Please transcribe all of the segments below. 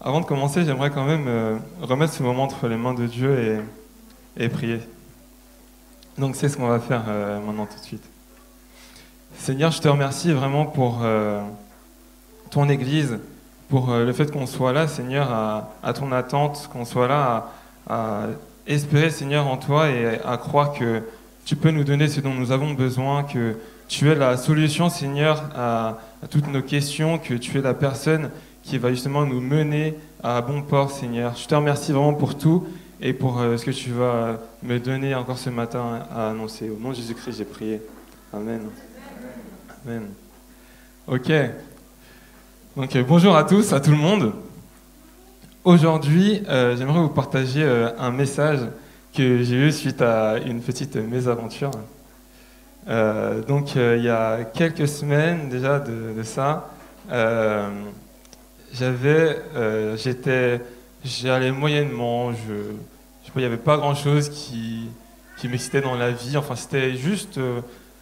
Avant de commencer, j'aimerais quand même euh, remettre ce moment entre les mains de Dieu et, prier. Donc c'est ce qu'on va faire euh, maintenant tout de suite. Seigneur, je te remercie vraiment pour euh, ton Église, pour le fait qu'on soit là, Seigneur, à, à ton attente, qu'on soit là à, à espérer, Seigneur, en toi et à croire que tu peux nous donner ce dont nous avons besoin, que tu es la solution, Seigneur, à, toutes nos questions, que tu es la personne qui va justement nous mener à bon port, Seigneur. Je te remercie vraiment pour tout et pour euh, ce que tu vas me donner encore ce matin à annoncer. Au nom de Jésus-Christ, j'ai prié. Amen. Amen. Ok. Donc euh, bonjour à tous, à tout le monde. Aujourd'hui, euh, j'aimerais vous partager un message que j'ai eu suite à une petite mésaventure. Euh, donc euh, il y a quelques semaines déjà de, ça, euh, j'avais, j'étais, j'allais moyennement, je, je il n'y avait pas grand chose qui, qui m'excitait dans la vie. Enfin, c'était juste,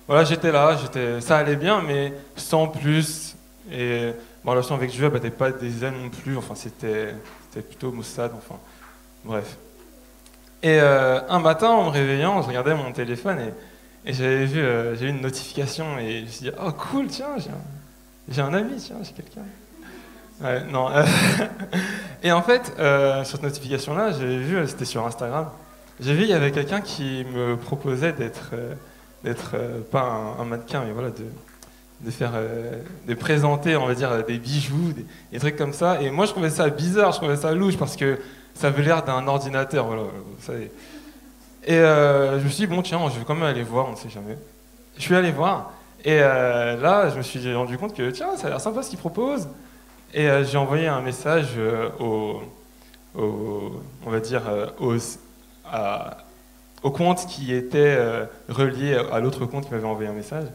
voilà, j'étais là, j'étais, ça allait bien, mais sans plus. Et ma relation avec Dieu, battait pas des ailes non plus. Enfin, c'était, c'était plutôt maussade. Enfin, bref. Et un matin, en me réveillant, je regardais mon téléphone et, et j'avais vu, euh, j'ai eu une notification et je me suis dit, oh cool, tiens, j'ai un, ami, tiens, j'ai quelqu'un. Ouais, non. euh, et en fait, euh, sur cette notification-là, j'ai vu, c'était sur Instagram, j'ai vu, il y avait quelqu'un qui me proposait d'être, d'être pas un, mannequin, mais voilà, de, de faire, de présenter, on va dire, des bijoux, des, des trucs comme ça. Et moi, je trouvais ça bizarre, je trouvais ça louche parce que ça avait l'air d'un ordinateur, voilà, vous savez. Et euh, je me suis dit, bon, tiens, je vais quand même aller voir, on ne sait jamais. Je suis allé voir, et euh, là, je me suis rendu compte que, tiens, ça a l'air sympa ce qu'il propose. Et euh, j'ai envoyé un message au, au- on va dire, à- au compte qui était relié à l'autre compte qui m'avait envoyé un message.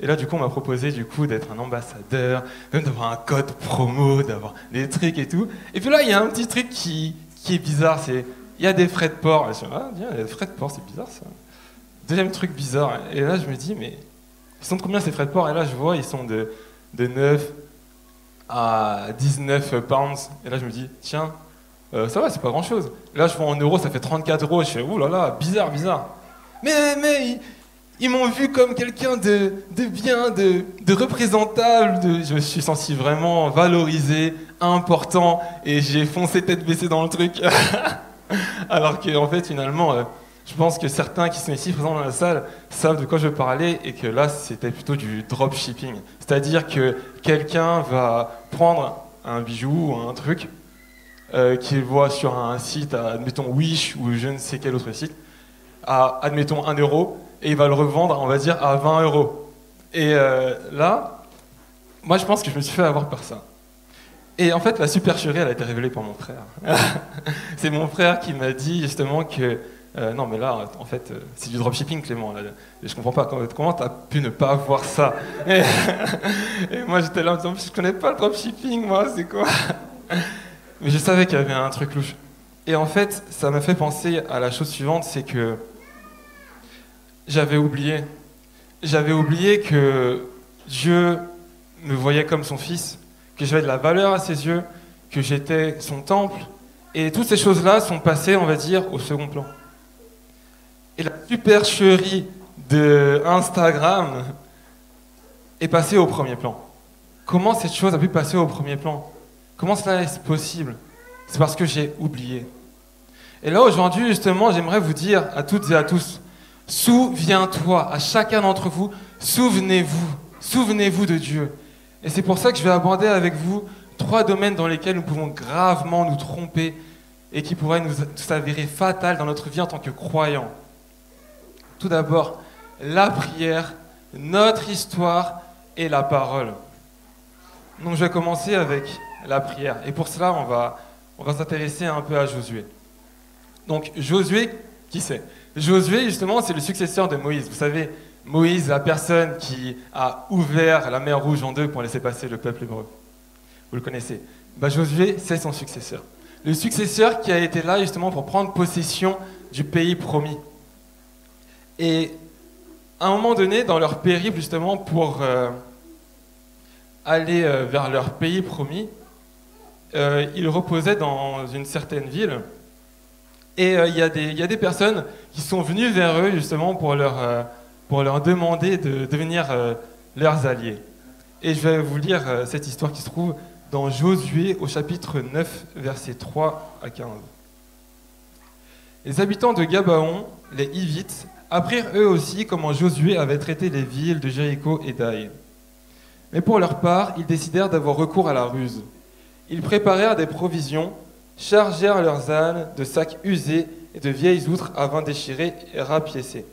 Et là, du coup, on m'a proposé du coup d'être un ambassadeur, même d'avoir un code promo, d'avoir des trucs et tout. Et puis là, il y a un petit truc qui, qui est bizarre, c'est il y a des frais de port. Je me dis, ah, des frais de port, c'est bizarre ça. Deuxième truc bizarre. Et là, je me dis, mais ils sont de combien ces frais de port? Et là, je vois, ils sont de, de 9 à 19 pounds. Et là, je me dis, tiens, euh, ça va, c'est pas grand chose. Là, je vois en euros, ça fait 34 euros. Je fais, ouh là là, bizarre, bizarre. Mais, mais, ils, ils m'ont vu comme quelqu'un de, de bien, de, de représentable. De, je me suis senti vraiment valorisé, important, et j'ai foncé tête baissée dans le truc. Alors que, en fait, finalement, euh, je pense que certains qui sont ici présents dans la salle savent de quoi je parlais, et que là, c'était plutôt du dropshipping. C'est-à-dire que quelqu'un va prendre un bijou ou un truc euh, qu'il voit sur un site, admettons Wish ou je ne sais quel autre site, à, admettons 1 euro, et il va le revendre, on va dire, à 20 euros. Et euh, là, moi je pense que je me suis fait avoir par ça. Et en fait, la supercherie, elle a été révélée par mon frère. c'est mon frère qui m'a dit justement que. euh, non, mais là, en fait, euh, c'est du dropshipping, Clément. Là. Et je comprends pas. Comment comment t'as pu ne pas voir ça? Et, moi, j'étais là en disant, je connais pas le dropshipping, moi, c'est quoi? Mais je savais qu'il y avait un truc louche. Et en fait, ça m'a fait penser à la chose suivante, c'est que j'avais oublié. J'avais oublié que Dieu me voyait comme son fils, que j'avais de la valeur à ses yeux, que j'étais son temple. Et toutes ces choses-là sont passées, on va dire, au second plan. Et la supercherie de Instagram est passée au premier plan. Comment cette chose a pu passer au premier plan? Comment cela est possible? C'est parce que j'ai oublié. Et là, aujourd'hui, justement, j'aimerais vous dire à toutes et à tous, souviens-toi, à chacun d'entre vous, souvenez-vous, souvenez-vous de Dieu. Et c'est pour ça que je vais aborder avec vous trois domaines dans lesquels nous pouvons gravement nous tromper et qui pourraient nous s'avérer fatales dans notre vie en tant que croyants. Tout d'abord, la prière, notre histoire et la parole. Donc je vais commencer avec la prière. Et pour cela, on va, on va s'intéresser un peu à Josué. Donc Josué, qui c'est? Josué, justement, c'est le successeur de Moïse. Vous savez, Moïse, la personne qui a ouvert la mer Rouge en deux pour laisser passer le peuple hébreu. Vous le connaissez. Bah, Josué, c'est son successeur. Le successeur qui a été là justement pour prendre possession du pays promis. Et à un moment donné, dans leur périple justement pour euh, aller vers leur pays promis, ils reposaient dans une certaine ville. Et il y, y, a des personnes qui sont venues vers eux justement pour leur, pour leur demander de devenir leurs alliés. Et je vais vous lire cette histoire qui se trouve dans Josué au chapitre 9, versets 3 à 15. Les habitants de Gabaon, les Hivites, apprirent eux aussi comment Josué avait traité les villes de Jéricho et d'Aï. Mais pour leur part, ils décidèrent d'avoir recours à la ruse. Ils préparèrent des provisions, chargèrent leurs ânes de sacs usés et de vieilles outres à vin déchiré et rapiécés.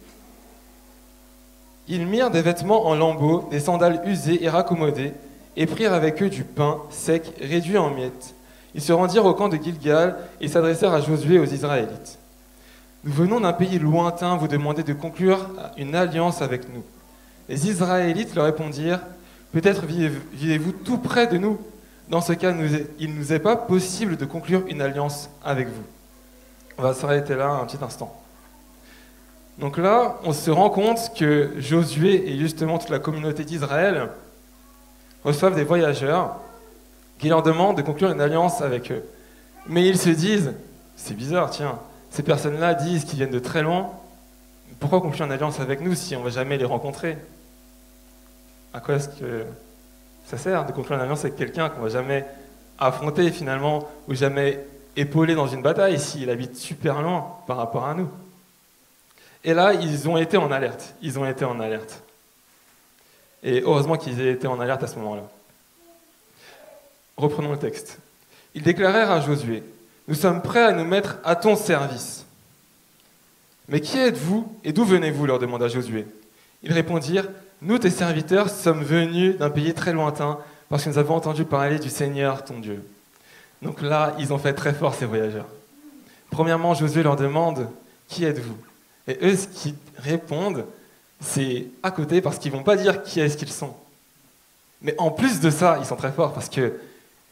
Ils mirent des vêtements en lambeaux, des sandales usées et raccommodées, et prirent avec eux du pain sec réduit en miettes. Ils se rendirent au camp de Gilgal et s'adressèrent à Josué et aux Israélites. Nous venons d'un pays lointain vous demander de conclure une alliance avec nous. Les Israélites leur répondirent Peut-être vivez-vous tout près de nous. Dans ce cas, il ne nous est pas possible de conclure une alliance avec vous. On va s'arrêter là un petit instant. Donc là, on se rend compte que Josué et justement toute la communauté d'Israël reçoivent des voyageurs qui leur demandent de conclure une alliance avec eux. Mais ils se disent, c'est bizarre, tiens, ces personnes-là disent qu'ils viennent de très loin, pourquoi conclure une alliance avec nous si on ne va jamais les rencontrer? À quoi est-ce que ça sert de conclure une alliance avec quelqu'un qu'on ne va jamais affronter finalement, ou jamais épauler dans une bataille s'il habite super loin par rapport à nous? Et là, ils ont été en alerte. Ils ont été en alerte. Et heureusement qu'ils aient été en alerte à ce moment-là. Reprenons le texte. Ils déclarèrent à Josué, Nous sommes prêts à nous mettre à ton service. Mais qui êtes-vous et d'où venez-vous leur demanda Josué. Ils répondirent, Nous, tes serviteurs, sommes venus d'un pays très lointain parce que nous avons entendu parler du Seigneur, ton Dieu. Donc là, ils ont fait très fort ces voyageurs. Premièrement, Josué leur demande, Qui êtes-vous? Et eux, ce qu'ils répondent, c'est à côté parce qu'ils vont pas dire qui est-ce qu'ils sont. Mais en plus de ça, ils sont très forts parce que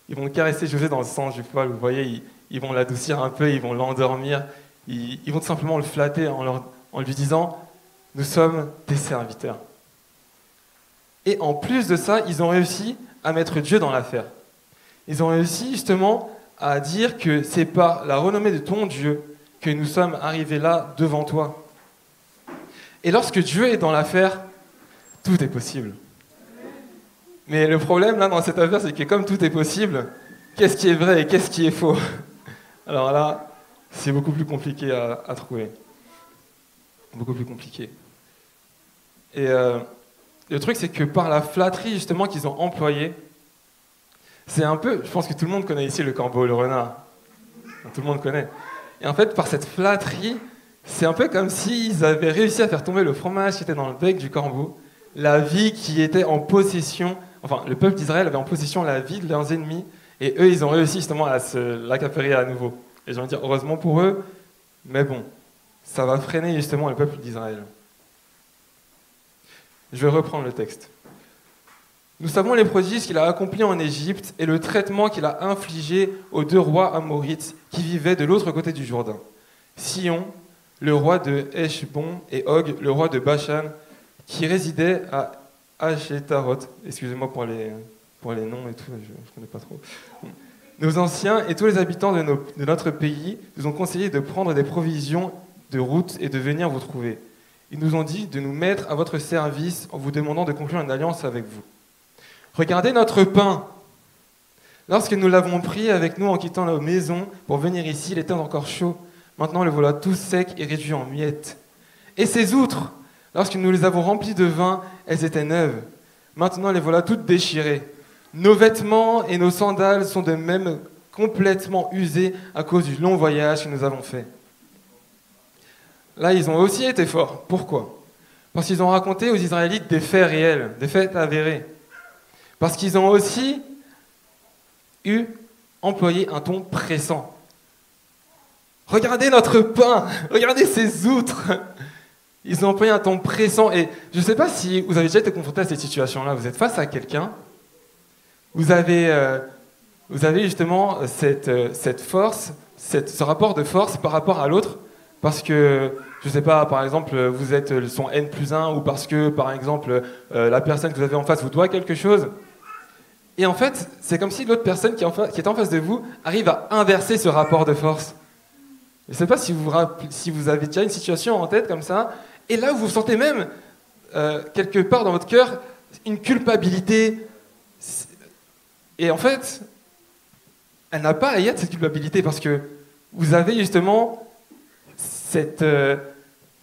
ils vont caresser José dans le sens du poil, vous voyez, ils, vont l'adoucir un peu, ils vont l'endormir, ils, vont simplement le flatter en, en lui disant Nous sommes tes serviteurs. Et en plus de ça, ils ont réussi à mettre Dieu dans l'affaire. Ils ont réussi justement à dire que c'est par la renommée de ton Dieu que nous sommes arrivés là devant toi. Et lorsque Dieu est dans l'affaire, tout est possible. Mais le problème là dans cette affaire, c'est que comme tout est possible, qu'est-ce qui est vrai et qu'est-ce qui est faux? Alors là, c'est beaucoup plus compliqué à, trouver. Beaucoup plus compliqué. Et euh, le truc, c'est que par la flatterie justement qu'ils ont employée, c'est un peu, je pense que tout le monde connaît ici le corbeau, le renard. Tout le monde connaît. Et en fait, par cette flatterie, c'est un peu comme s'ils avaient réussi à faire tomber le fromage qui était dans le bec du corbeau, la vie qui était en possession, enfin le peuple d'Israël avait en possession la vie de leurs ennemis, et eux ils ont réussi justement à se l'accapérer à nouveau. Et j'ai envie de dire heureusement pour eux, mais bon, ça va freiner justement le peuple d'Israël. Je vais reprendre le texte. Nous savons les prodiges qu'il a accomplis en Égypte et le traitement qu'il a infligé aux deux rois amorites qui vivaient de l'autre côté du Jourdain, Sion le roi de Heshbon et Og, le roi de Bashan, qui résidait à Ashetaroth. Excusez-moi pour les, pour les noms et tout, je ne connais pas trop. Nos anciens et tous les habitants de, de, notre pays nous ont conseillé de prendre des provisions de route et de venir vous trouver. Ils nous ont dit de nous mettre à votre service en vous demandant de conclure une alliance avec vous. Regardez notre pain. Lorsque nous l'avons pris avec nous en quittant nos maisons pour venir ici, il était encore chaud. Maintenant le voilà tout sec et réduit en miettes. Et ces outres, lorsque nous les avons remplies de vin, elles étaient neuves. Maintenant les voilà toutes déchirées. Nos vêtements et nos sandales sont de même complètement usés à cause du long voyage que nous avons fait. Là, ils ont aussi été forts. Pourquoi? Parce qu'ils ont raconté aux Israélites des faits réels, des faits avérés. Parce qu'ils ont aussi eu employé un ton pressant. Regardez notre pain, regardez ces outres. Ils ont employé un ton pressant. Et je ne sais pas si vous avez déjà été confronté à cette situation-là. Vous êtes face à quelqu'un, vous avez, euh, vous avez justement cette, euh, cette force, ce rapport de force par rapport à l'autre, parce que, je ne sais pas, par exemple, vous êtes son N plus 1, ou parce que, par exemple, euh, la personne que vous avez en face vous doit quelque chose. Et en fait, c'est comme si l'autre personne qui, est en face de vous arrive à inverser ce rapport de force. Je ne sais pas si vous, vous avez déjà une situation en tête comme ça, et là vous vous sentez même, euh, quelque part dans votre cœur, une culpabilité. Et en fait, elle n'a pas à y être cette culpabilité parce que vous avez justement cette, euh,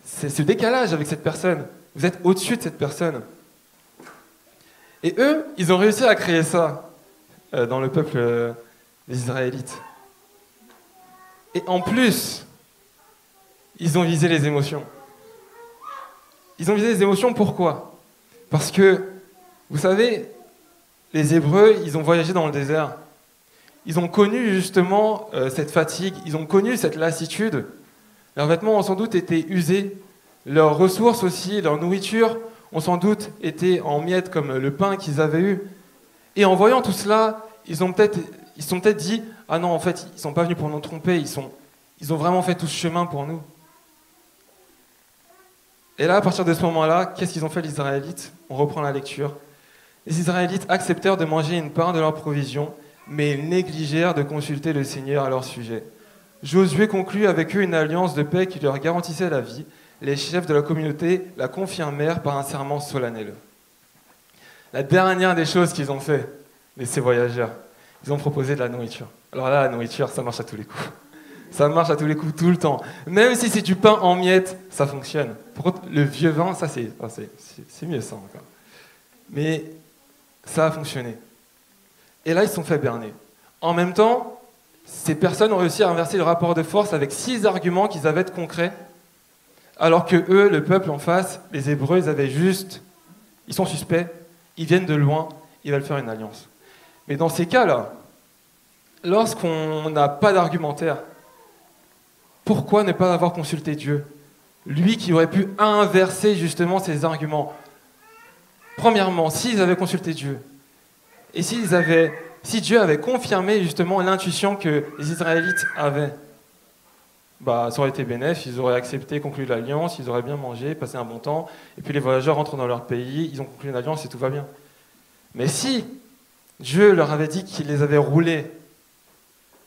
ce décalage avec cette personne. Vous êtes au-dessus de cette personne. Et eux, ils ont réussi à créer ça euh, dans le peuple des Israélites. Et en plus, ils ont visé les émotions. Ils ont visé les émotions pourquoi? Parce que, vous savez, les Hébreux, ils ont voyagé dans le désert. Ils ont connu justement euh, cette fatigue, ils ont connu cette lassitude. Leurs vêtements ont sans doute été usés, leurs ressources aussi, leur nourriture ont sans doute été en miettes comme le pain qu'ils avaient eu. Et en voyant tout cela, ils ont peut-être, ils sont peut-être dit ah non en fait ils sont pas venus pour nous tromper, ils sont, ils ont vraiment fait tout ce chemin pour nous. Et là, à partir de ce moment-là, qu'est-ce qu'ils ont fait les Israélites? On reprend la lecture. Les Israélites acceptèrent de manger une part de leur provision, mais ils négligèrent de consulter le Seigneur à leur sujet. Josué conclut avec eux une alliance de paix qui leur garantissait la vie les chefs de la communauté la confirmèrent par un serment solennel. La dernière des choses qu'ils ont fait, ces voyageurs, ils ont proposé de la nourriture. Alors là, la nourriture, ça marche à tous les coups. Ça marche à tous les coups, tout le temps. Même si c'est du pain en miettes, ça fonctionne. Contre, le vieux vin, ça, c'est, c'est, mieux ça encore. Mais ça a fonctionné. Et là, ils se sont fait berner. En même temps, ces personnes ont réussi à inverser le rapport de force avec six arguments qu'ils avaient de concrets alors que eux, le peuple en face, les Hébreux, ils avaient juste, ils sont suspects, ils viennent de loin, ils veulent faire une alliance. Mais dans ces cas-là, lorsqu'on n'a pas d'argumentaire, pourquoi ne pas avoir consulté Dieu? Lui qui aurait pu inverser justement ces arguments. Premièrement, s'ils avaient consulté Dieu, et s'ils avaient, si Dieu avait confirmé justement l'intuition que les Israélites avaient, bah, ça aurait été bénéfique, ils auraient accepté, conclu l'alliance, ils auraient bien mangé, passé un bon temps, et puis les voyageurs rentrent dans leur pays, ils ont conclu une alliance et tout va bien. Mais si Dieu leur avait dit qu'il les avait roulés,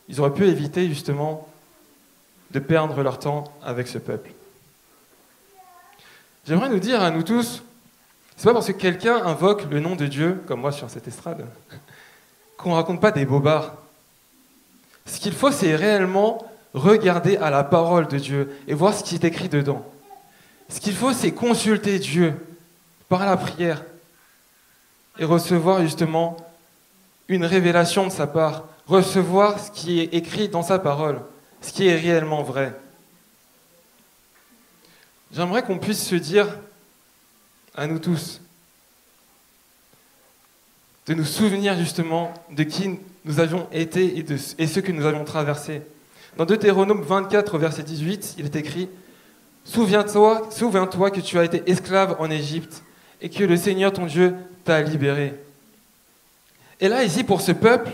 ils auraient pu éviter justement de perdre leur temps avec ce peuple. J'aimerais nous dire à nous tous, c'est pas parce que quelqu'un invoque le nom de Dieu, comme moi sur cette estrade, qu'on raconte pas des bobards. Ce qu'il faut, c'est réellement regarder à la parole de Dieu et voir ce qui est écrit dedans. Ce qu'il faut, c'est consulter Dieu par la prière et recevoir justement une révélation de sa part, recevoir ce qui est écrit dans sa parole, ce qui est réellement vrai. J'aimerais qu'on puisse se dire à nous tous, de nous souvenir justement de qui nous avions été et, de, ce que nous avions traversé. Dans Deutéronome 24, verset 18, il est écrit Souviens-toi souviens -toi que tu as été esclave en Égypte et que le Seigneur ton Dieu t'a libéré. Et là, ici, pour ce peuple,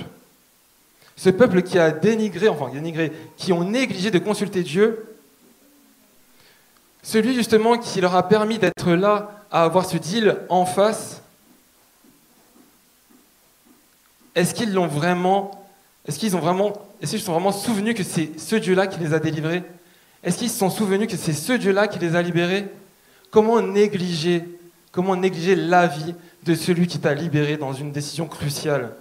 ce peuple qui a dénigré, enfin dénigré, qui ont négligé de consulter Dieu, celui justement qui leur a permis d'être là, à avoir ce deal en face, est-ce qu'ils l'ont vraiment, est-ce qu'ils ont vraiment est-ce sont vraiment souvenus que c'est ce Dieu-là qui les a délivrés? Est-ce qu'ils se sont souvenus que c'est ce Dieu-là qui les a libérés? Comment négliger, comment négliger la vie de celui qui t'a libéré dans une décision cruciale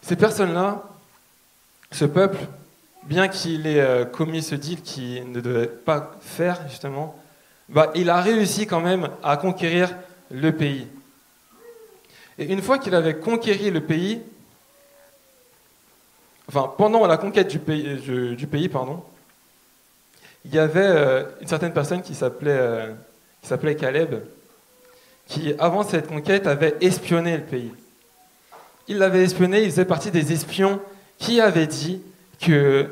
Ces personnes-là, ce peuple, bien qu'il ait euh, commis ce deal qu'il ne devait pas faire, justement, bah, il a réussi quand même à conquérir le pays. Et une fois qu'il avait conquéri le pays, enfin, pendant la conquête du pays, euh, pardon, il y avait euh, une certaine personne qui s'appelait, qui s'appelait Caleb, qui, avant cette conquête, avait espionné le pays. Il l'avait espionné, il faisait partie des espions qui avaient dit que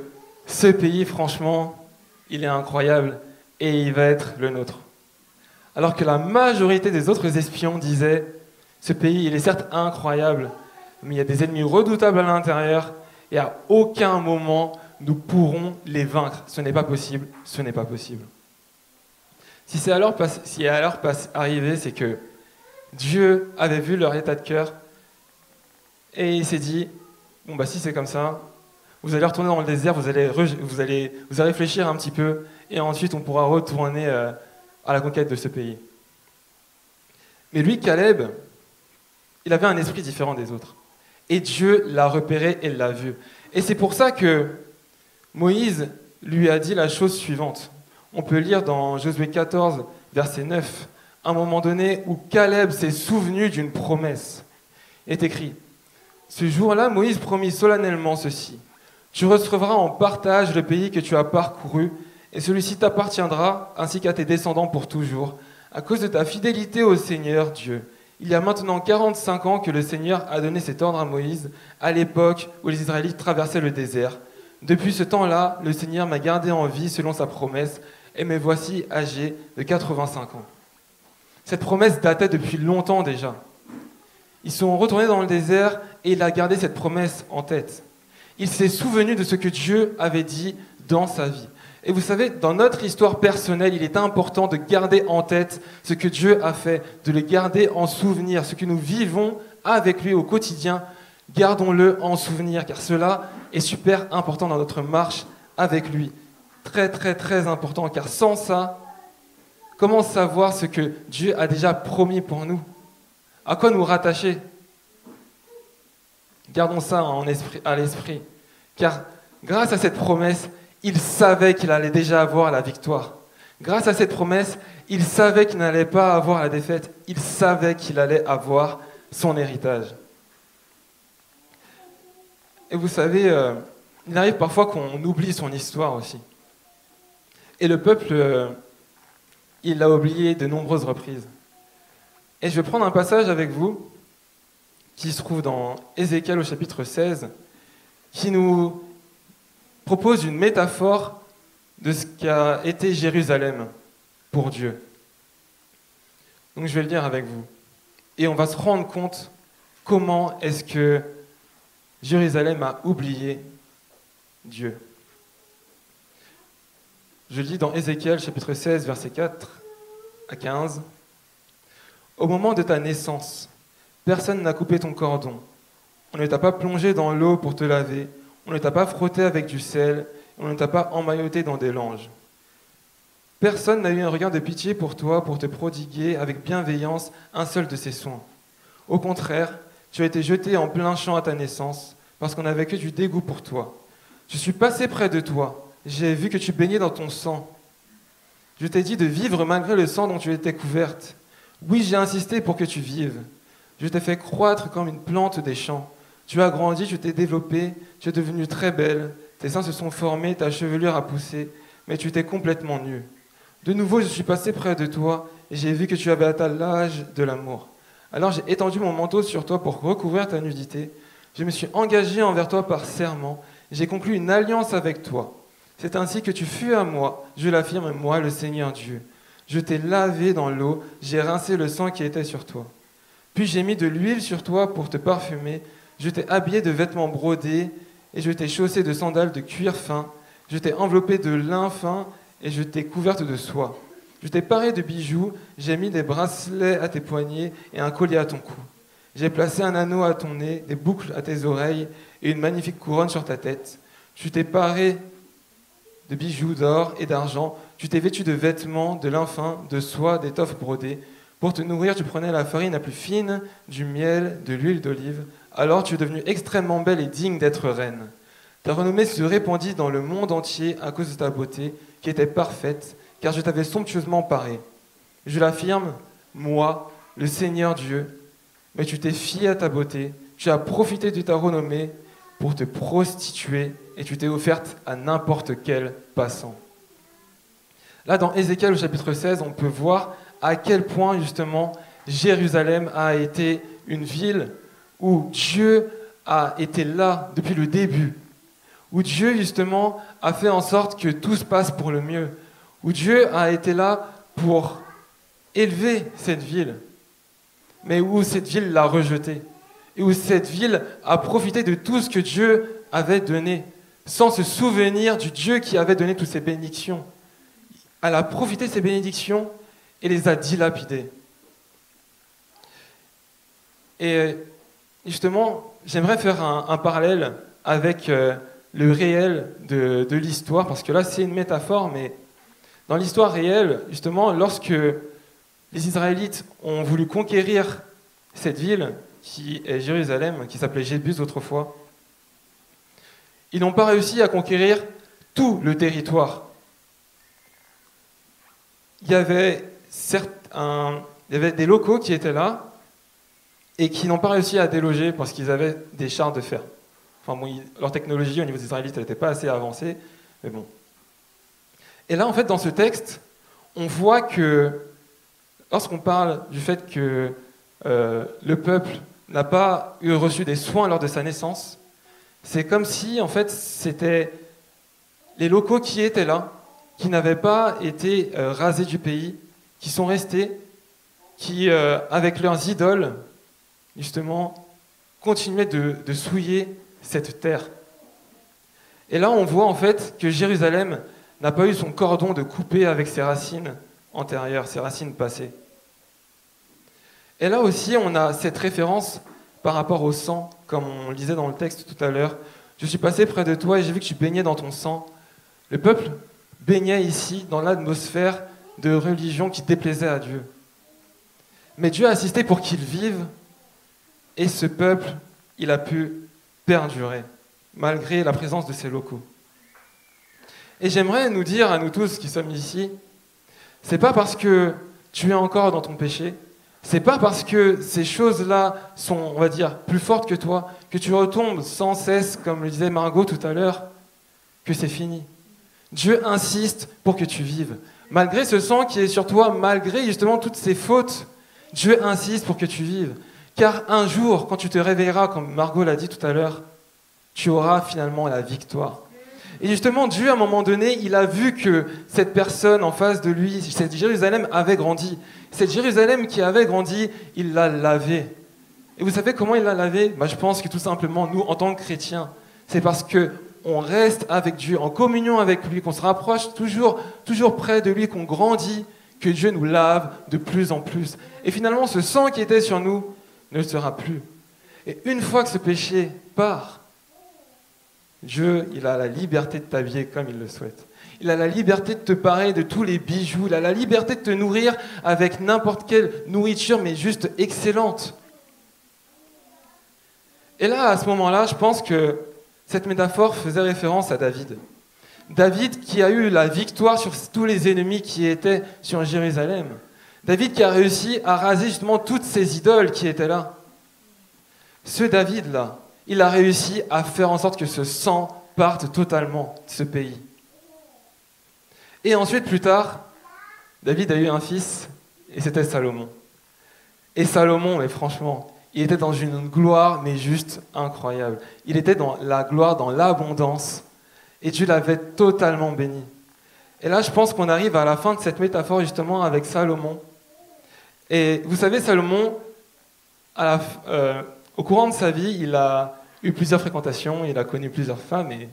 ce pays, franchement, il est incroyable et il va être le nôtre. Alors que la majorité des autres espions disaient, ce pays, il est certes incroyable, mais il y a des ennemis redoutables à l'intérieur et à aucun moment nous pourrons les vaincre. Ce n'est pas possible, ce n'est pas possible. Si c'est alors, si alors arrivé, c'est que Dieu avait vu leur état de cœur et il s'est dit, bon bah si c'est comme ça, vous allez retourner dans le désert, vous allez, vous allez, vous allez réfléchir un petit peu et ensuite on pourra retourner euh, à la conquête de ce pays. Mais lui, Caleb, il avait un esprit différent des autres. Et Dieu l'a repéré et l'a vu. Et c'est pour ça que Moïse lui a dit la chose suivante. On peut lire dans Josué 14, verset 9, un moment donné où Caleb s'est souvenu d'une promesse. Est écrit Ce jour-là, Moïse promit solennellement ceci Tu recevras en partage le pays que tu as parcouru, et celui-ci t'appartiendra, ainsi qu'à tes descendants pour toujours, à cause de ta fidélité au Seigneur Dieu. Il y a maintenant 45 ans que le Seigneur a donné cet ordre à Moïse, à l'époque où les Israélites traversaient le désert. Depuis ce temps-là, le Seigneur m'a gardé en vie selon sa promesse, et me voici âgé de 85 ans. Cette promesse datait depuis longtemps déjà. Ils sont retournés dans le désert et il a gardé cette promesse en tête. Il s'est souvenu de ce que Dieu avait dit dans sa vie. Et vous savez, dans notre histoire personnelle, il est important de garder en tête ce que Dieu a fait, de le garder en souvenir, ce que nous vivons avec lui au quotidien. Gardons-le en souvenir, car cela est super important dans notre marche avec lui. Très, très, très important, car sans ça, comment savoir ce que Dieu a déjà promis pour nous? À quoi nous rattacher? Gardons ça à l'esprit, car grâce à cette promesse, il savait qu'il allait déjà avoir la victoire. Grâce à cette promesse, il savait qu'il n'allait pas avoir la défaite. Il savait qu'il allait avoir son héritage. Et vous savez, euh, il arrive parfois qu'on oublie son histoire aussi. Et le peuple, euh, il l'a oublié de nombreuses reprises. Et je vais prendre un passage avec vous qui se trouve dans Ézéchiel au chapitre 16, qui nous propose une métaphore de ce qu'a été Jérusalem pour Dieu. Donc je vais le dire avec vous. Et on va se rendre compte comment est-ce que Jérusalem a oublié Dieu. Je lis dans Ézéchiel chapitre 16 verset 4 à 15. Au moment de ta naissance, personne n'a coupé ton cordon. On ne t'a pas plongé dans l'eau pour te laver on ne t'a pas frotté avec du sel, on ne t'a pas emmailloté dans des langes. Personne n'a eu un regard de pitié pour toi pour te prodiguer avec bienveillance un seul de ses soins. Au contraire, tu as été jeté en plein champ à ta naissance, parce qu'on n'avait que du dégoût pour toi. Je suis passé près de toi, j'ai vu que tu baignais dans ton sang. Je t'ai dit de vivre malgré le sang dont tu étais couverte. Oui, j'ai insisté pour que tu vives. Je t'ai fait croître comme une plante des champs. Tu as grandi, tu t'es développé, tu es devenue très belle, tes seins se sont formés, ta chevelure a poussé, mais tu étais complètement nue. De nouveau, je suis passé près de toi et j'ai vu que tu avais atteint l'âge de l'amour. Alors j'ai étendu mon manteau sur toi pour recouvrir ta nudité. Je me suis engagé envers toi par serment. J'ai conclu une alliance avec toi. C'est ainsi que tu fus à moi, je l'affirme, moi, le Seigneur Dieu. Je t'ai lavé dans l'eau, j'ai rincé le sang qui était sur toi. Puis j'ai mis de l'huile sur toi pour te parfumer, je t'ai habillé de vêtements brodés, et je t'ai chaussé de sandales de cuir fin. Je t'ai enveloppé de lin fin, et je t'ai couverte de soie. Je t'ai paré de bijoux, j'ai mis des bracelets à tes poignets et un collier à ton cou. J'ai placé un anneau à ton nez, des boucles à tes oreilles et une magnifique couronne sur ta tête. Je t'ai paré de bijoux d'or et d'argent. Tu t'es vêtu de vêtements, de lin fin, de soie, d'étoffes brodées. Pour te nourrir, tu prenais la farine la plus fine, du miel, de l'huile d'olive alors tu es devenue extrêmement belle et digne d'être reine. Ta renommée se répandit dans le monde entier à cause de ta beauté, qui était parfaite, car je t'avais somptueusement paré. Je l'affirme, moi, le Seigneur Dieu, mais tu t'es fié à ta beauté, tu as profité de ta renommée pour te prostituer et tu t'es offerte à n'importe quel passant. Là, dans Ézéchiel au chapitre 16, on peut voir à quel point justement Jérusalem a été une ville où Dieu a été là depuis le début, où Dieu justement a fait en sorte que tout se passe pour le mieux, où Dieu a été là pour élever cette ville, mais où cette ville l'a rejeté, et où cette ville a profité de tout ce que Dieu avait donné, sans se souvenir du Dieu qui avait donné toutes ces bénédictions. Elle a profité de ces bénédictions et les a dilapidées. Et justement, j'aimerais faire un, parallèle avec euh, le réel de l'histoire, parce que là, c'est une métaphore, mais dans l'histoire réelle, justement, lorsque les Israélites ont voulu conquérir cette ville, qui est Jérusalem, qui s'appelait Jébus autrefois, ils n'ont pas réussi à conquérir tout le territoire. Il y avait, il y avait des locaux qui étaient là et qui n'ont pas réussi à déloger parce qu'ils avaient des chars de fer. Enfin leur technologie au niveau des Israélites n'était pas assez avancée, mais bon. Et là, en fait, dans ce texte, on voit que lorsqu'on parle du fait que euh, le peuple n'a pas eu reçu des soins lors de sa naissance, c'est comme si, en fait, c'était les locaux qui étaient là, qui n'avaient pas été euh, rasés du pays, qui sont restés, qui, euh, avec leurs idoles, justement, continuaient de, souiller cette terre. Et là, on voit en fait que Jérusalem n'a pas eu son cordon de couper avec ses racines antérieures, ses racines passées. Et là aussi, on a cette référence par rapport au sang, comme on le disait dans le texte tout à l'heure. Je suis passé près de toi et j'ai vu que tu baignais dans ton sang. Le peuple baignait ici dans l'atmosphère de religion qui déplaisait à Dieu. Mais Dieu a assisté pour qu'il vive et ce peuple, il a pu perdurer malgré la présence de ces locaux. Et j'aimerais nous dire à nous tous qui sommes ici, c'est pas parce que tu es encore dans ton péché, c'est pas parce que ces choses-là sont, on va dire, plus fortes que toi, que tu retombes sans cesse, comme le disait Margot tout à l'heure, que c'est fini. Dieu insiste pour que tu vives. Malgré ce sang qui est sur toi, malgré justement toutes ces fautes, Dieu insiste pour que tu vives. Car un jour, quand tu te réveilleras, comme Margot l'a dit tout à l'heure, tu auras finalement la victoire. Et justement, Dieu, à un moment donné, il a vu que cette personne en face de lui, cette Jérusalem, avait grandi. Cette Jérusalem qui avait grandi, il l'a lavée. Et vous savez comment il l'a lavée? Bah, Je pense que tout simplement, nous, en tant que chrétiens, c'est parce que on reste avec Dieu, en communion avec lui, qu'on se rapproche toujours, toujours près de lui, qu'on grandit, que Dieu nous lave de plus en plus. Et finalement, ce sang qui était sur nous ne sera plus. Et une fois que ce péché part, Dieu, il a la liberté de t'habiller comme il le souhaite. Il a la liberté de te parer de tous les bijoux. Il a la liberté de te nourrir avec n'importe quelle nourriture, mais juste excellente. Et là, à ce moment-là, je pense que cette métaphore faisait référence à David. David qui a eu la victoire sur tous les ennemis qui étaient sur Jérusalem. David qui a réussi à raser justement toutes ces idoles qui étaient là. Ce David-là, il a réussi à faire en sorte que ce sang parte totalement de ce pays. Et ensuite, plus tard, David a eu un fils, et c'était Salomon. Et Salomon, mais franchement, il était dans une gloire, mais juste incroyable. Il était dans la gloire, dans l'abondance, et Dieu l'avait totalement béni. Et là, je pense qu'on arrive à la fin de cette métaphore, justement, avec Salomon. Et vous savez, Salomon, euh, au courant de sa vie, il a eu plusieurs fréquentations, il a connu plusieurs femmes et,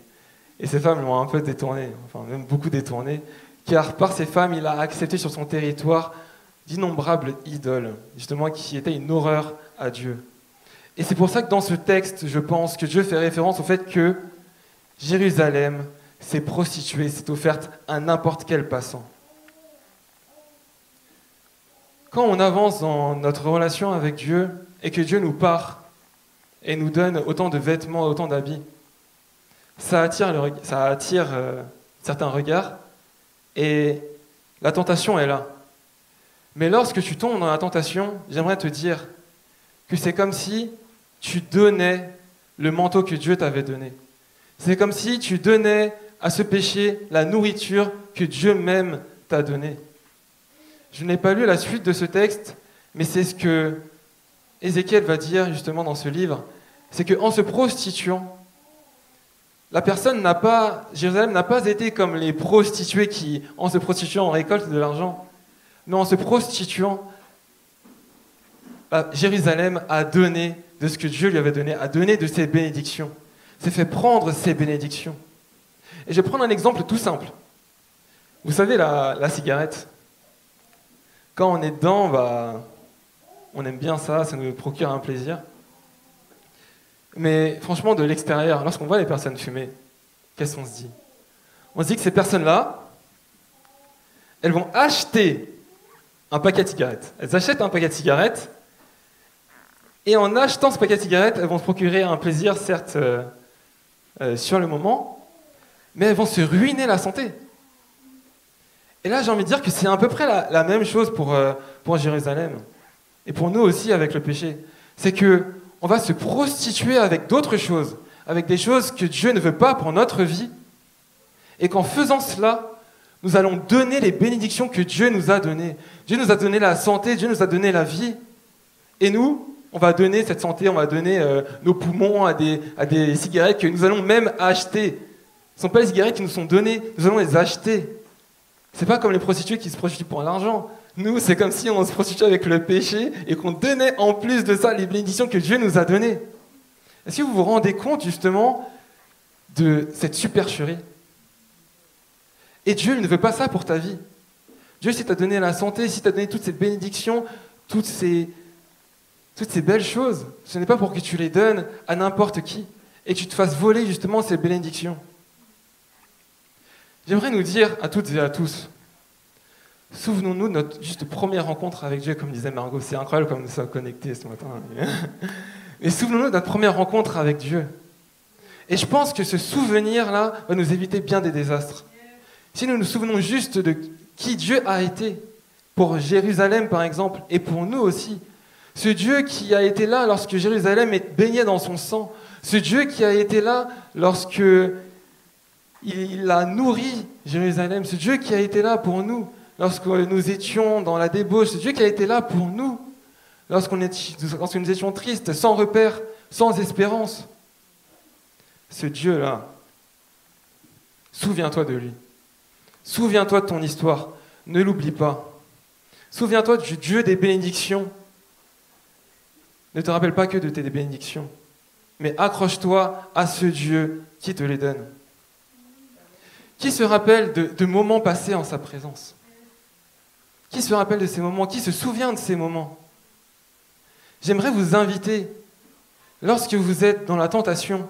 ces femmes l'ont un peu détourné, enfin même beaucoup détourné, car par ces femmes, il a accepté sur son territoire d'innombrables idoles, justement qui étaient une horreur à Dieu. Et c'est pour ça que dans ce texte, je pense que Dieu fait référence au fait que Jérusalem s'est prostituée, s'est offerte à n'importe quel passant. Quand on avance dans notre relation avec Dieu et que Dieu nous part et nous donne autant de vêtements, autant d'habits. Ça attire, ça attire euh, certains regards et la tentation est là. Mais lorsque tu tombes dans la tentation, j'aimerais te dire que c'est comme si tu donnais le manteau que Dieu t'avait donné. C'est comme si tu donnais à ce péché la nourriture que Dieu même t'a donnée. Je n'ai pas lu la suite de ce texte, mais c'est ce que Ézéchiel va dire justement dans ce livre, c'est qu'en se prostituant, la personne n'a pas, Jérusalem n'a pas été comme les prostituées qui, en se prostituant, récoltent de l'argent. Mais en se prostituant, bah, Jérusalem a donné de ce que Dieu lui avait donné, a donné de ses bénédictions, s'est fait prendre ses bénédictions. Et je vais prendre un exemple tout simple. Vous savez, la, la cigarette, quand on est dedans, bah, on aime bien ça, ça nous procure un plaisir. Mais franchement, de l'extérieur, lorsqu'on voit les personnes fumer, qu'est-ce qu'on se dit? On se dit que ces personnes-là, elles vont acheter un paquet de cigarettes. Elles achètent un paquet de cigarettes, et en achetant ce paquet de cigarettes, elles vont se procurer un plaisir, certes, euh, euh, sur le moment, mais elles vont se ruiner la santé. Et là, j'ai envie de dire que c'est à peu près la, même chose pour, euh, pour Jérusalem. Et pour nous aussi avec le péché. C'est que on va se prostituer avec d'autres choses, avec des choses que Dieu ne veut pas pour notre vie. Et qu'en faisant cela, nous allons donner les bénédictions que Dieu nous a données. Dieu nous a donné la santé, Dieu nous a donné la vie. Et nous, on va donner cette santé, on va donner euh, nos poumons à des, à des cigarettes que nous allons même acheter. Ce ne sont pas les cigarettes qui nous sont données, nous allons les acheter. C'est pas comme les prostituées qui se prostituent pour l'argent. Nous, c'est comme si on se prostituait avec le péché et qu'on donnait en plus de ça les bénédictions que Dieu nous a données. Est-ce que vous vous rendez compte justement de cette supercherie? Et Dieu ne veut pas ça pour ta vie. Dieu, si t'a donné la santé, si t'a donné toutes ces bénédictions, toutes ces, toutes ces belles choses, ce n'est pas pour que tu les donnes à n'importe qui et que tu te fasses voler justement ces bénédictions. J'aimerais nous dire à toutes et à tous, Souvenons-nous de notre juste première rencontre avec Dieu, comme disait Margot. C'est incroyable comme nous sommes connectés ce matin. Mais souvenons-nous de notre première rencontre avec Dieu. Et je pense que ce souvenir-là va nous éviter bien des désastres. Si nous nous souvenons juste de qui Dieu a été, pour Jérusalem par exemple, et pour nous aussi, ce Dieu qui a été là lorsque Jérusalem est baignée dans son sang, ce Dieu qui a été là lorsque il a nourri Jérusalem, ce Dieu qui a été là pour nous, lorsque nous étions dans la débauche, c'est Dieu qui a été là pour nous, lorsque nous étions tristes, sans repère, sans espérance. Ce Dieu-là, souviens-toi de lui. Souviens-toi de ton histoire. Ne l'oublie pas. Souviens-toi du Dieu des bénédictions. Ne te rappelle pas que de tes bénédictions, mais accroche-toi à ce Dieu qui te les donne. Qui se rappelle de moments passés en sa présence? Qui se rappelle de ces moments? Qui se souvient de ces moments? J'aimerais vous inviter, lorsque vous êtes dans la tentation,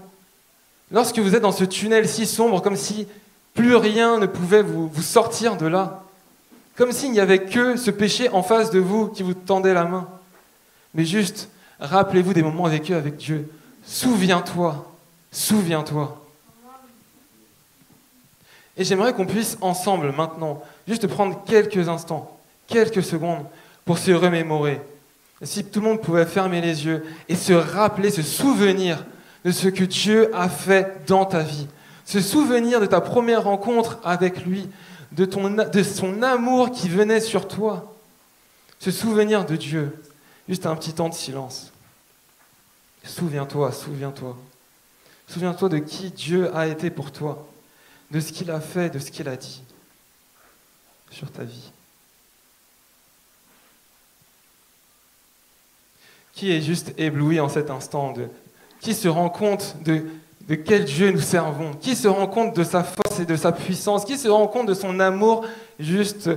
lorsque vous êtes dans ce tunnel si sombre, comme si plus rien ne pouvait vous, sortir de là, comme s'il n'y avait que ce péché en face de vous qui vous tendait la main. Mais juste, rappelez-vous des moments vécus avec Dieu. Souviens-toi, souviens-toi. Et j'aimerais qu'on puisse ensemble maintenant, juste prendre quelques instants quelques secondes pour se remémorer. Si tout le monde pouvait fermer les yeux et se rappeler, se souvenir de ce que Dieu a fait dans ta vie, se souvenir de ta première rencontre avec lui, de, son amour qui venait sur toi, se souvenir de Dieu. Juste un petit temps de silence. Souviens-toi, souviens-toi. Souviens-toi de qui Dieu a été pour toi, de ce qu'il a fait, de ce qu'il a dit sur ta vie. Qui est juste ébloui en cet instant, de, qui se rend compte de, de quel Dieu nous servons, qui se rend compte de sa force et de sa puissance, qui se rend compte de son amour juste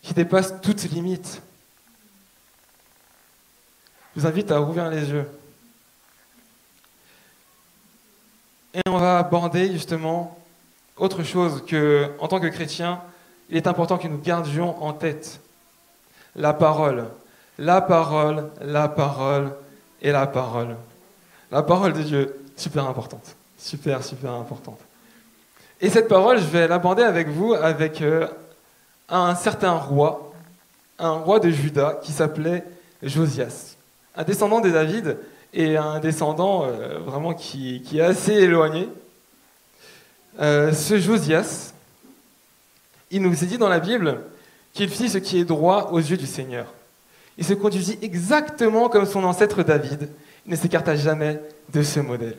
qui dépasse toute limite. Je vous invite à ouvrir les yeux. Et on va aborder justement autre chose que, en tant que chrétien, il est important que nous gardions en tête la parole, la parole, la parole et la parole. La parole de Dieu, super importante. Super, super importante. Et cette parole, je vais l'aborder avec vous avec euh, un certain roi, un roi de Juda qui s'appelait Josias, un descendant de David et un descendant euh, vraiment qui, est assez éloigné. Euh, ce Josias, il nous est dit dans la Bible qu'il fit ce qui est droit aux yeux du Seigneur. Il se conduisit exactement comme son ancêtre David. Il ne s'écarta jamais de ce modèle.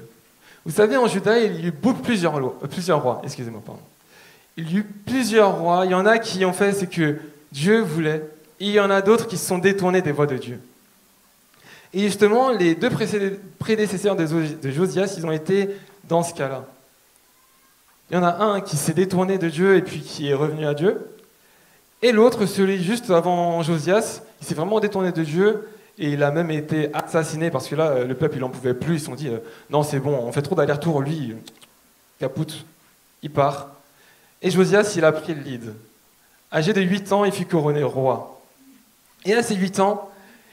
Vous savez, en Juda, il y eut plusieurs, euh, plusieurs rois. Excusez-moi, pardon. Il y eut plusieurs rois. Il y en a qui ont fait ce que Dieu voulait. Et il y en a d'autres qui se sont détournés des voies de Dieu. Et justement, les deux prédécesseurs de Josias, ils ont été dans ce cas-là. Il y en a un qui s'est détourné de Dieu et puis qui est revenu à Dieu. Et l'autre, celui juste avant Josias, il s'est vraiment détourné de Dieu et il a même été assassiné parce que là, le peuple, il n'en pouvait plus. Ils se sont dit, euh, non, c'est bon, on fait trop d'aller-retour, lui, capoute, il part. Et Josias, il a pris le lead. Âgé de 8 ans, il fut couronné roi. Et à ses 8 ans,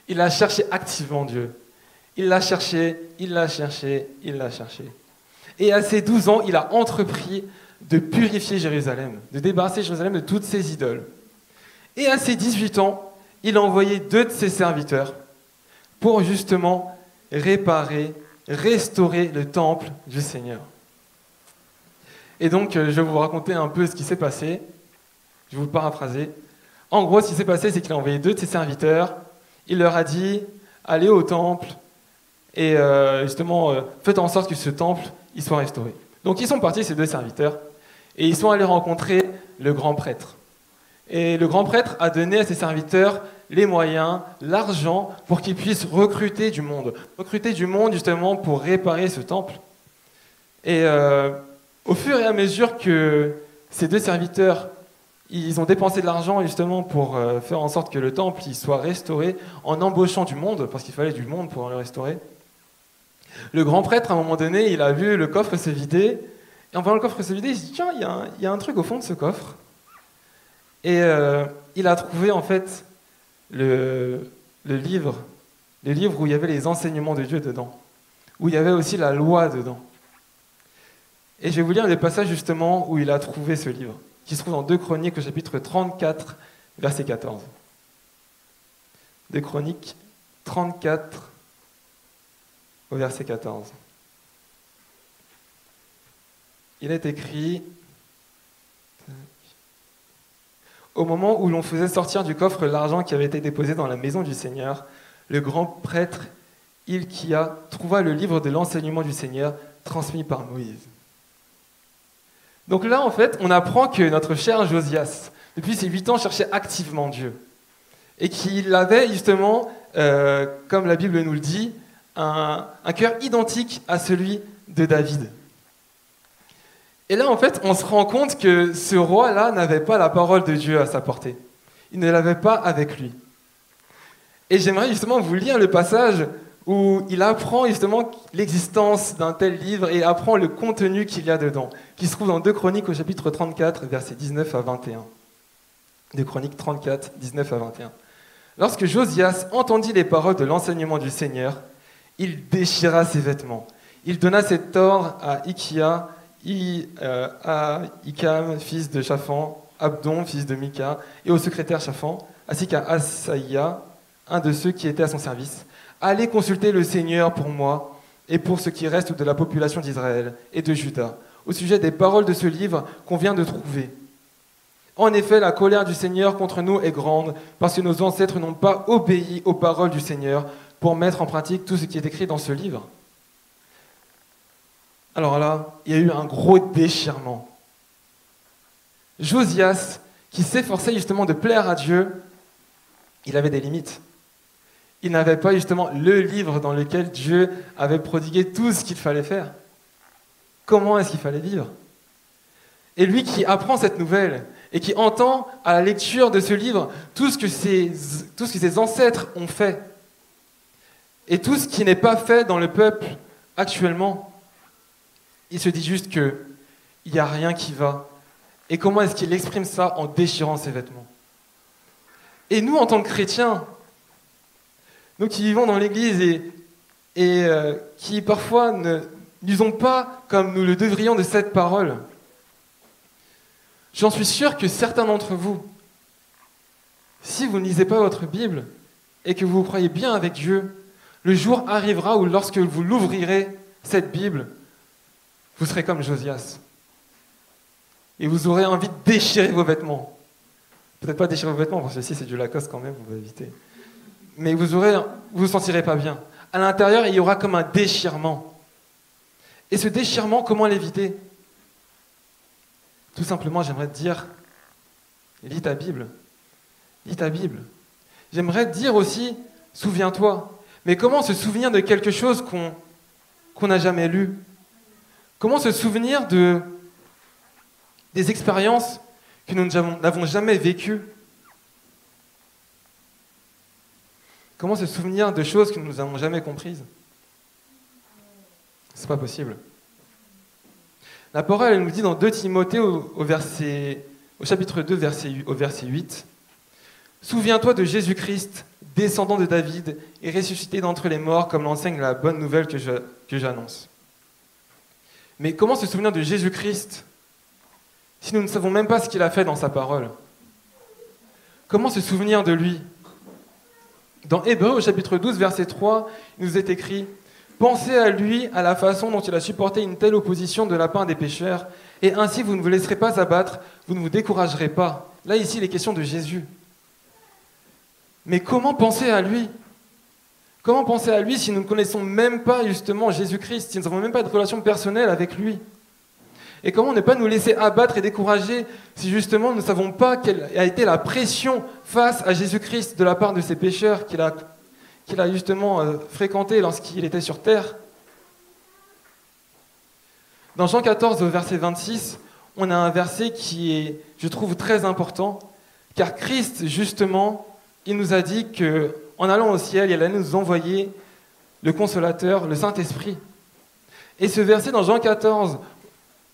il a cherché activement Dieu. Il l'a cherché, il l'a cherché, il l'a cherché. Et à ses 12 ans, il a entrepris de purifier Jérusalem, de débarrasser Jérusalem de toutes ses idoles. Et à ses 18 ans, il a envoyé deux de ses serviteurs pour justement réparer, restaurer le temple du Seigneur. Et donc, euh, je vais vous raconter un peu ce qui s'est passé. Je vais vous paraphraser. En gros, ce qui s'est passé, c'est qu'il a envoyé deux de ses serviteurs. Il leur a dit allez au temple et euh, justement euh, faites en sorte que ce temple il soit restauré. Donc, ils sont partis, ces deux serviteurs, et ils sont allés rencontrer le grand prêtre. Et le grand prêtre a donné à ses serviteurs les moyens, l'argent pour qu'ils puissent recruter du monde. Recruter du monde justement pour réparer ce temple. Et au fur et à mesure que ces deux serviteurs, ils ont dépensé de l'argent justement pour euh, faire en sorte que le temple soit restauré en embauchant du monde, parce qu'il fallait du monde pour le restaurer. Le grand prêtre, à un moment donné, il a vu le coffre se vider, et en voyant le coffre se vider, il s'est dit, tiens, il y, a un, truc au fond de ce coffre. Et euh, il a trouvé en fait le, le livre, le livre où il y avait les enseignements de Dieu dedans, où il y avait aussi la loi dedans. Et je vais vous lire les passages justement où il a trouvé ce livre, qui se trouve dans 2 Chroniques au chapitre 34, verset 14. 2 Chroniques 34 au verset 14. Il est écrit Au moment où l'on faisait sortir du coffre l'argent qui avait été déposé dans la maison du Seigneur, le grand prêtre Ilkia trouva le livre de l'enseignement du Seigneur transmis par Moïse. Donc là, en fait, on apprend que notre cher Josias, depuis ses huit ans, cherchait activement Dieu. Et qu'il avait justement, euh, comme la Bible nous le dit, un, un cœur identique à celui de David. Et là, en fait, on se rend compte que ce roi-là n'avait pas la parole de Dieu à sa portée. Il ne l'avait pas avec lui. Et j'aimerais justement vous lire le passage où il apprend justement l'existence d'un tel livre et apprend le contenu qu'il y a dedans, qui se trouve dans 2 Chroniques au chapitre 34, versets 19 à 21. 2 Chroniques 34, 19 à 21. Lorsque Josias entendit les paroles de l'enseignement du Seigneur, il déchira ses vêtements. Il donna cet ordre à Ikia, euh, à Ikam, fils de Shaphan, Abdon, fils de Mika, et au secrétaire Shaphan, ainsi qu'à Asaïa, un de ceux qui étaient à son service Allez consulter le Seigneur pour moi et pour ce qui reste de la population d'Israël et de Juda, au sujet des paroles de ce livre qu'on vient de trouver. En effet, la colère du Seigneur contre nous est grande, parce que nos ancêtres n'ont pas obéi aux paroles du Seigneur pour mettre en pratique tout ce qui est écrit dans ce livre. Alors là, il y a eu un gros déchirement. Josias, qui s'efforçait justement de plaire à Dieu, il avait des limites il n'avait pas justement le livre dans lequel Dieu avait prodigué tout ce qu'il fallait faire. Comment est-ce qu'il fallait vivre? Et lui qui apprend cette nouvelle et qui entend à la lecture de ce livre tout ce que ses, tout ce que ses ancêtres ont fait et tout ce qui n'est pas fait dans le peuple actuellement, il se dit juste qu'il n'y a rien qui va. Et comment est-ce qu'il exprime ça en déchirant ses vêtements? Et nous, en tant que chrétiens, nous qui vivons dans l'Église et, euh, qui parfois ne lisons pas comme nous le devrions de cette parole, j'en suis sûr que certains d'entre vous, si vous ne lisez pas votre Bible et que vous croyez bien avec Dieu, le jour arrivera où lorsque vous l'ouvrirez, cette Bible, vous serez comme Josias. Et vous aurez envie de déchirer vos vêtements. Peut-être pas déchirer vos vêtements, parce que si c'est du Lacoste quand même, vous va éviter mais vous ne vous, sentirez pas bien. À l'intérieur, il y aura comme un déchirement. Et ce déchirement, comment l'éviter? Tout simplement, j'aimerais te dire, lis ta Bible. Lis ta Bible. J'aimerais te dire aussi, souviens-toi. Mais comment se souvenir de quelque chose qu'on n'a jamais lu? Comment se souvenir des expériences que nous n'avons jamais vécues? Comment se souvenir de choses que nous n'avons jamais comprises? C'est pas possible. La parole elle nous dit dans 2 Timothée au, chapitre 2 au verset 8 Souviens-toi de Jésus-Christ, descendant de David et ressuscité d'entre les morts, comme l'enseigne la bonne nouvelle que j'annonce. Mais comment se souvenir de Jésus-Christ si nous ne savons même pas ce qu'il a fait dans sa parole? Comment se souvenir de lui? Dans Hébreu au chapitre 12, verset 3, il nous est écrit Pensez à lui, à la façon dont il a supporté une telle opposition de la part des pécheurs, et ainsi vous ne vous laisserez pas abattre, vous ne vous découragerez pas. Là, ici, il est question de Jésus. Mais comment penser à lui? Comment penser à lui si nous ne connaissons même pas justement Jésus-Christ, si nous n'avons même pas de relation personnelle avec lui? Et comment ne pas nous laisser abattre et décourager si justement nous ne savons pas quelle a été la pression face à Jésus-Christ de la part de ces pécheurs qu'il a, qu'il a justement euh, fréquenté lorsqu'il était sur terre? Dans Jean 14, au verset 26, on a un verset qui est, je trouve, très important, car Christ, justement, il nous a dit que en allant au ciel, il allait nous envoyer le consolateur, le Saint-Esprit. Et ce verset dans Jean 14,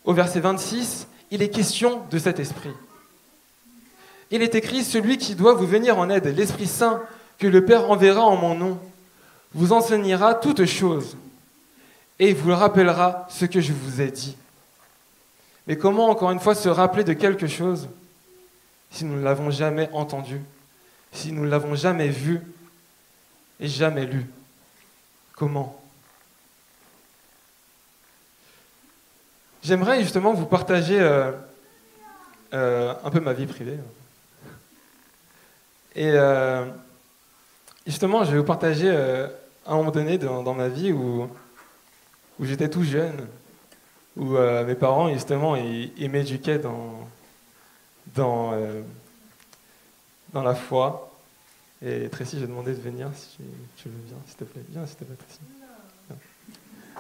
au verset 26, il est question de cet esprit. Il est écrit, celui qui doit vous venir en aide, l'Esprit Saint, que le Père enverra en mon nom, vous enseignera toutes choses et vous rappellera ce que je vous ai dit. Mais comment, encore une fois, se rappeler de quelque chose si nous ne l'avons jamais entendu si nous ne l'avons jamais vu jamais lu Comment? J'aimerais justement vous partager euh, euh, un peu ma vie privée. Et euh, justement, je vais vous partager un moment donné dans, ma vie où, où j'étais tout jeune, où mes parents, justement, ils, ils m'éduquaient dans, dans dans la foi. Et Tracy, j'ai demandé de venir si tu, veux bien, s'il te plaît. Viens, s'il te plaît, Tracy.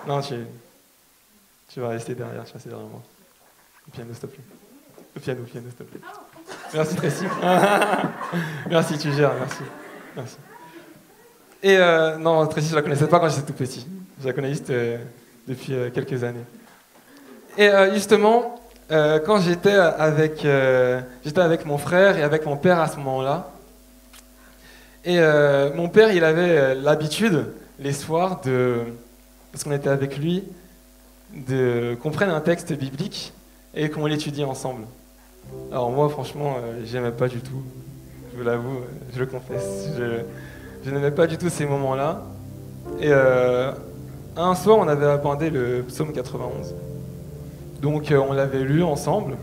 Non, tu, tu vas rester derrière, tu vas rester derrière moi. Le piano, s'il te plaît. Le piano, piano, s'il te plaît. Merci, Tracy. merci, tu gères, merci. Merci. Et euh, non, Tracy, je la connaissais pas quand j'étais tout petit. Je la connais juste euh, depuis euh, quelques années. Et justement, quand j'étais avec, j'étais avec mon frère et avec mon père à ce moment-là. Et euh, mon père, il avait l'habitude, les soirs, de, parce qu'on était avec lui, de, qu'on prenne un texte biblique et qu'on l'étudie ensemble. Alors moi, franchement, j'aimais pas du tout. Je vous l'avoue, je le confesse. Je, n'aimais pas du tout ces moments-là. Et un soir, on avait abordé le psaume 91. Donc euh, on l'avait lu ensemble.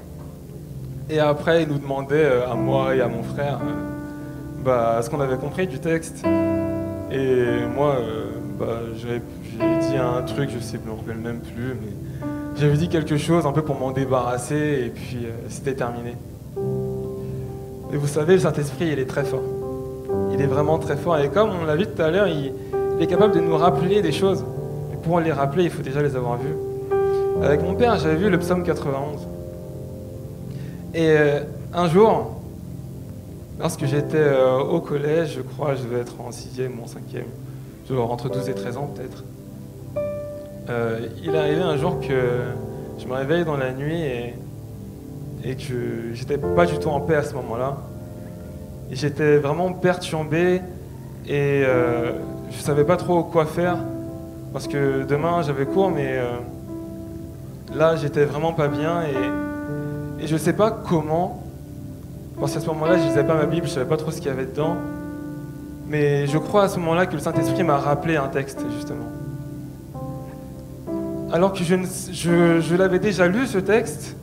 Et après, il nous demandait euh, à moi et à mon frère euh, bah, ce qu'on avait compris du texte. Et moi, bah, j'ai dit un truc, je sais, je me rappelle même plus, mais j'avais dit quelque chose un peu pour m'en débarrasser, et puis c'était terminé. Et vous savez, le Saint-Esprit, il est très fort. Il est vraiment très fort. Et comme on l'a vu tout à l'heure, il, il, est capable de nous rappeler des choses. Et pour les rappeler, il faut déjà les avoir vues. Avec mon père, j'avais vu le psaume 91. Et euh, un jour, lorsque j'étais euh, au collège, je crois, je devais être en 6e ou en 5e, genre entre 12 et 13 ans peut-être, euh, il arrivé un jour que je me réveille dans la nuit et, que j'étais pas du tout en paix à ce moment-là. J'étais vraiment perturbé et je savais pas trop quoi faire. Parce que demain j'avais cours, mais là, j'étais vraiment pas bien et, et je sais pas comment, parce qu'à ce moment-là, je lisais pas ma Bible, je savais pas trop ce qu'il y avait dedans, mais je crois à ce moment-là que le Saint-Esprit m'a rappelé un texte, justement. Alors que je, je, l'avais déjà lu, ce texte,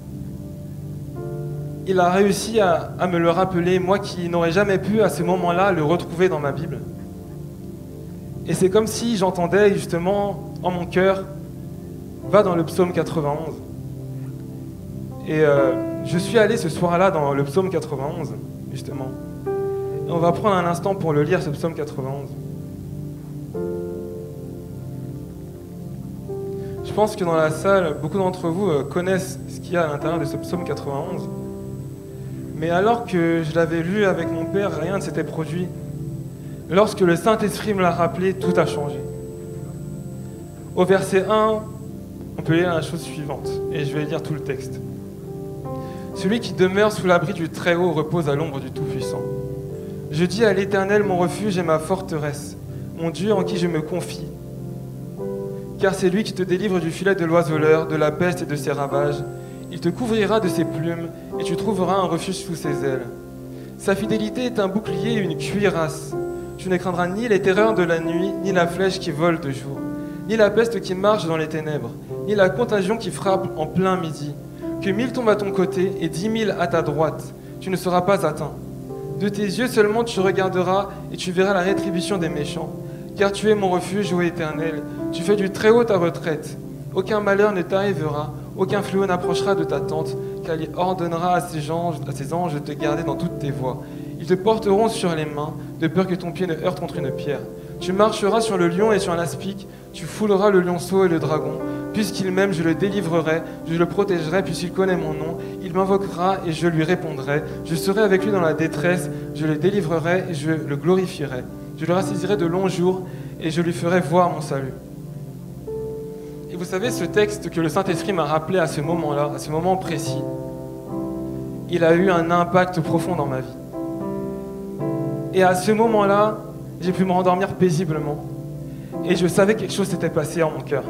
il a réussi à, à me le rappeler, moi qui n'aurais jamais pu à ce moment-là le retrouver dans ma Bible. Et c'est comme si j'entendais justement en mon cœur va dans le psaume 91. Et euh, je suis allé ce soir-là dans le psaume 91, justement. Et on va prendre un instant pour le lire, ce psaume 91. Je pense que dans la salle, beaucoup d'entre vous euh, connaissent ce qu'il y a à l'intérieur de ce psaume 91. Mais alors que je l'avais lu avec mon père, rien ne s'était produit. Lorsque le Saint-Esprit me l'a rappelé, tout a changé. Au verset 1, on peut lire la chose suivante, et je vais lire tout le texte. Celui qui demeure sous l'abri du Très-Haut repose à l'ombre du Tout-Puissant. Je dis à l'Éternel mon refuge et ma forteresse, mon Dieu en qui je me confie. Car c'est lui qui te délivre du filet de l'oiseleur, de la peste et de ses ravages. Il te couvrira de ses plumes, et tu trouveras un refuge sous ses ailes. Sa fidélité est un bouclier et une cuirasse. Tu ne craindras ni les terreurs de la nuit, ni la flèche qui vole de jour, ni la peste qui marche dans les ténèbres, ni la contagion qui frappe en plein midi. Que mille tombent à ton côté et dix mille à ta droite, tu ne seras pas atteint. De tes yeux seulement tu regarderas et tu verras la rétribution des méchants. Car tu es mon refuge, ô Éternel, tu fais du très haut ta retraite. Aucun malheur ne t'arrivera, aucun fléau n'approchera de ta tente, car il ordonnera à ses, anges, à ses anges de te garder dans toutes tes voies. Ils te porteront sur les mains, de peur que ton pied ne heurte contre une pierre. Tu marcheras sur le lion et sur l'aspic, tu fouleras le lionceau et le dragon. Puisqu'il m'aime, je le délivrerai, je le protégerai, puisqu'il connaît mon nom. Il m'invoquera et je lui répondrai. Je serai avec lui dans la détresse, je le délivrerai et je le glorifierai. Je le rassasirai de longs jours et je lui ferai voir mon salut. Et vous savez, ce texte que le Saint-Esprit m'a rappelé à ce moment-là, à ce moment précis, il a eu un impact profond dans ma vie. Et à ce moment-là, j'ai pu me rendormir paisiblement. Et je savais que quelque chose s'était passé en mon cœur.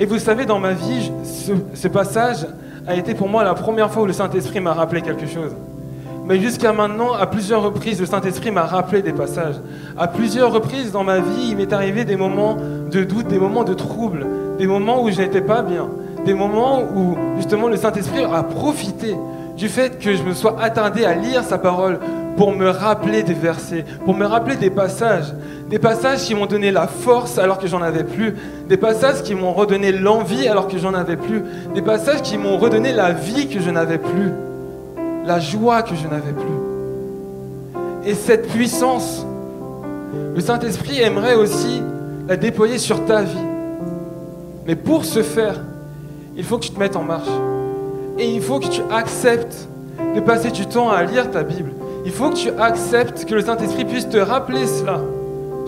Et vous savez, dans ma vie, ce, ce, passage a été pour moi la première fois où le Saint-Esprit m'a rappelé quelque chose. Mais jusqu'à maintenant, à plusieurs reprises, le Saint-Esprit m'a rappelé des passages. À plusieurs reprises dans ma vie, il m'est arrivé des moments de doute, des moments de trouble, des moments où je n'étais pas bien, des moments où justement le Saint-Esprit a profité du fait que je me sois attardé à lire sa parole pour me rappeler des versets, pour me rappeler des passages, des passages qui m'ont donné la force alors que j'en avais plus, des passages qui m'ont redonné l'envie alors que j'en avais plus, des passages qui m'ont redonné la vie que je n'avais plus, la joie que je n'avais plus. Et cette puissance, le Saint-Esprit aimerait aussi la déployer sur ta vie. Mais pour ce faire, il faut que tu te mettes en marche. Et il faut que tu acceptes de passer du temps à lire ta Bible. Il faut que tu acceptes que le Saint-Esprit puisse te rappeler cela.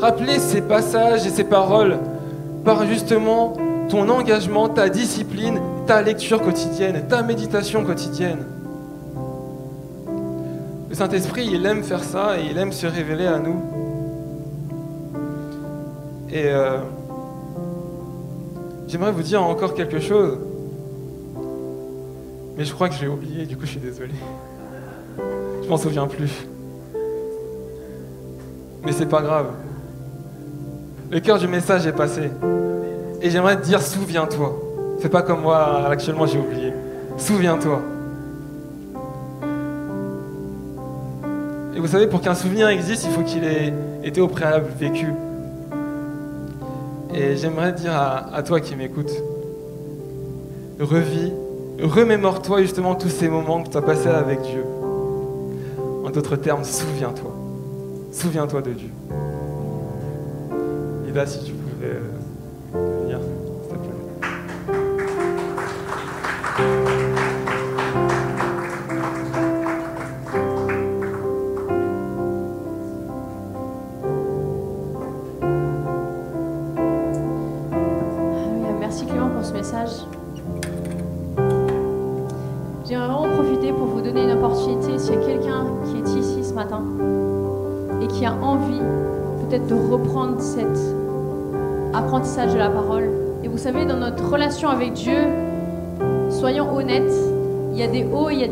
Rappeler ces passages et ces paroles par justement ton engagement, ta discipline, ta lecture quotidienne, ta méditation quotidienne. Le Saint-Esprit, il aime faire ça et il aime se révéler à nous. Et euh, j'aimerais vous dire encore quelque chose. Mais je crois que je l'ai oublié, du coup je suis désolé. Je m'en souviens plus. Mais c'est pas grave. Le cœur du message est passé. Et j'aimerais te dire souviens-toi. Fais pas comme moi, actuellement j'ai oublié. Souviens-toi. Et vous savez, pour qu'un souvenir existe, il faut qu'il ait été au préalable vécu. Et j'aimerais dire à, toi qui m'écoutes, revis remémore-toi justement tous ces moments que tu as passés avec Dieu. D'autres termes, souviens-toi. Souviens-toi de Dieu. Ida, si tu pouvais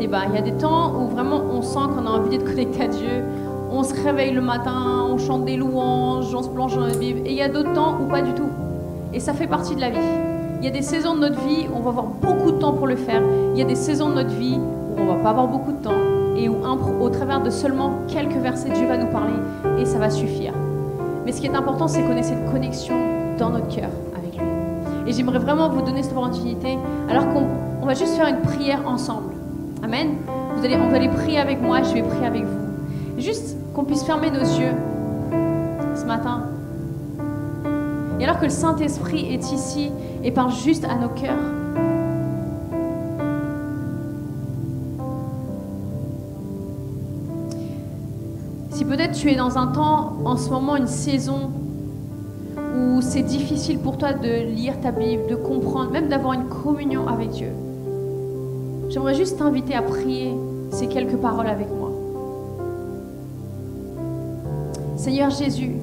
il y a des temps où vraiment on sent qu'on a envie d'être connecté à Dieu. On se réveille le matin, on chante des louanges, on se plonge dans la Bible. Et il y a d'autres temps où pas du tout. Et ça fait partie de la vie. Il y a des saisons de notre vie où on va avoir beaucoup de temps pour le faire. Il y a des saisons de notre vie où on va pas avoir beaucoup de temps et où au travers de seulement quelques versets, Dieu va nous parler et ça va suffire. Mais ce qui est important, c'est qu'on ait cette connexion dans notre cœur avec lui. Et j'aimerais vraiment vous donner cette opportunité alors qu'on on va juste faire une prière ensemble. Amen. Vous allez, on va aller prier avec moi, je vais prier avec vous. Juste qu'on puisse fermer nos yeux ce matin. Et alors que le Saint-Esprit est ici et parle juste à nos cœurs, si Si peut-être tu es dans un temps, en ce moment, une saison où c'est difficile pour toi de lire ta Bible, de comprendre, même d'avoir une communion avec Dieu, j'aimerais juste t'inviter à prier ces quelques paroles avec moi. Seigneur Jésus,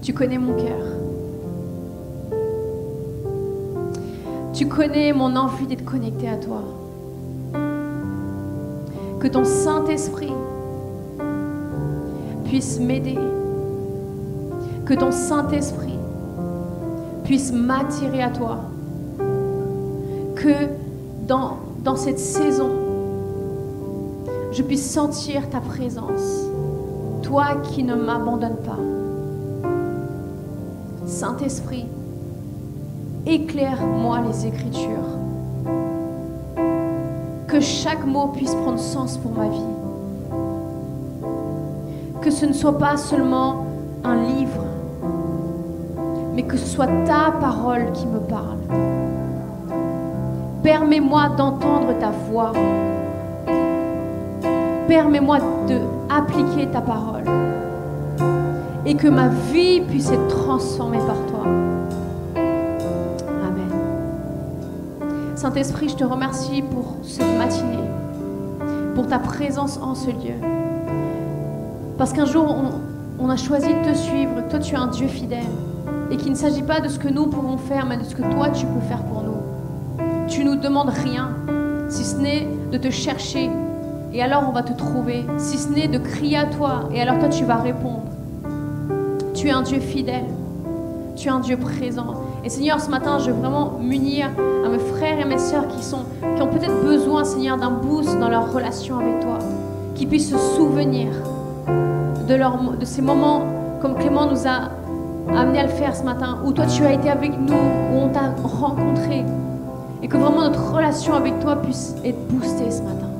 tu connais mon cœur. Tu connais mon envie d'être connecté à toi. Que ton Saint-Esprit puisse m'aider. Que ton Saint-Esprit puisse m'attirer à toi. Que dans, cette saison, je puisse sentir ta présence. Toi qui ne m'abandonnes pas. Saint-Esprit, éclaire-moi les Écritures. Que chaque mot puisse prendre sens pour ma vie. Que ce ne soit pas seulement un livre, mais que ce soit ta parole qui me parle. Permets-moi d'entendre ta voix. Permets-moi de appliquer ta parole et que ma vie puisse être transformée par toi. Amen. Saint-Esprit, je te remercie pour cette matinée, pour ta présence en ce lieu. Parce qu'un jour, on, a choisi de te suivre, toi tu es un Dieu fidèle, et qu'il ne s'agit pas de ce que nous pouvons faire, mais de ce que toi tu peux faire pour. Tu nous demandes rien, si ce n'est de te chercher, et alors on va te trouver, si ce n'est de crier à toi, et alors toi tu vas répondre. Tu es un Dieu fidèle. Tu es un Dieu présent. Et Seigneur, ce matin, je veux vraiment m'unir à mes frères et mes sœurs qui, sont, qui ont peut-être besoin, Seigneur, d'un boost dans leur relation avec toi. Qui puissent se souvenir de, leur, de ces moments comme Clément nous a amené à le faire ce matin, où toi tu as été avec nous, où on t'a rencontré. Et que vraiment notre relation avec toi puisse être boostée ce matin.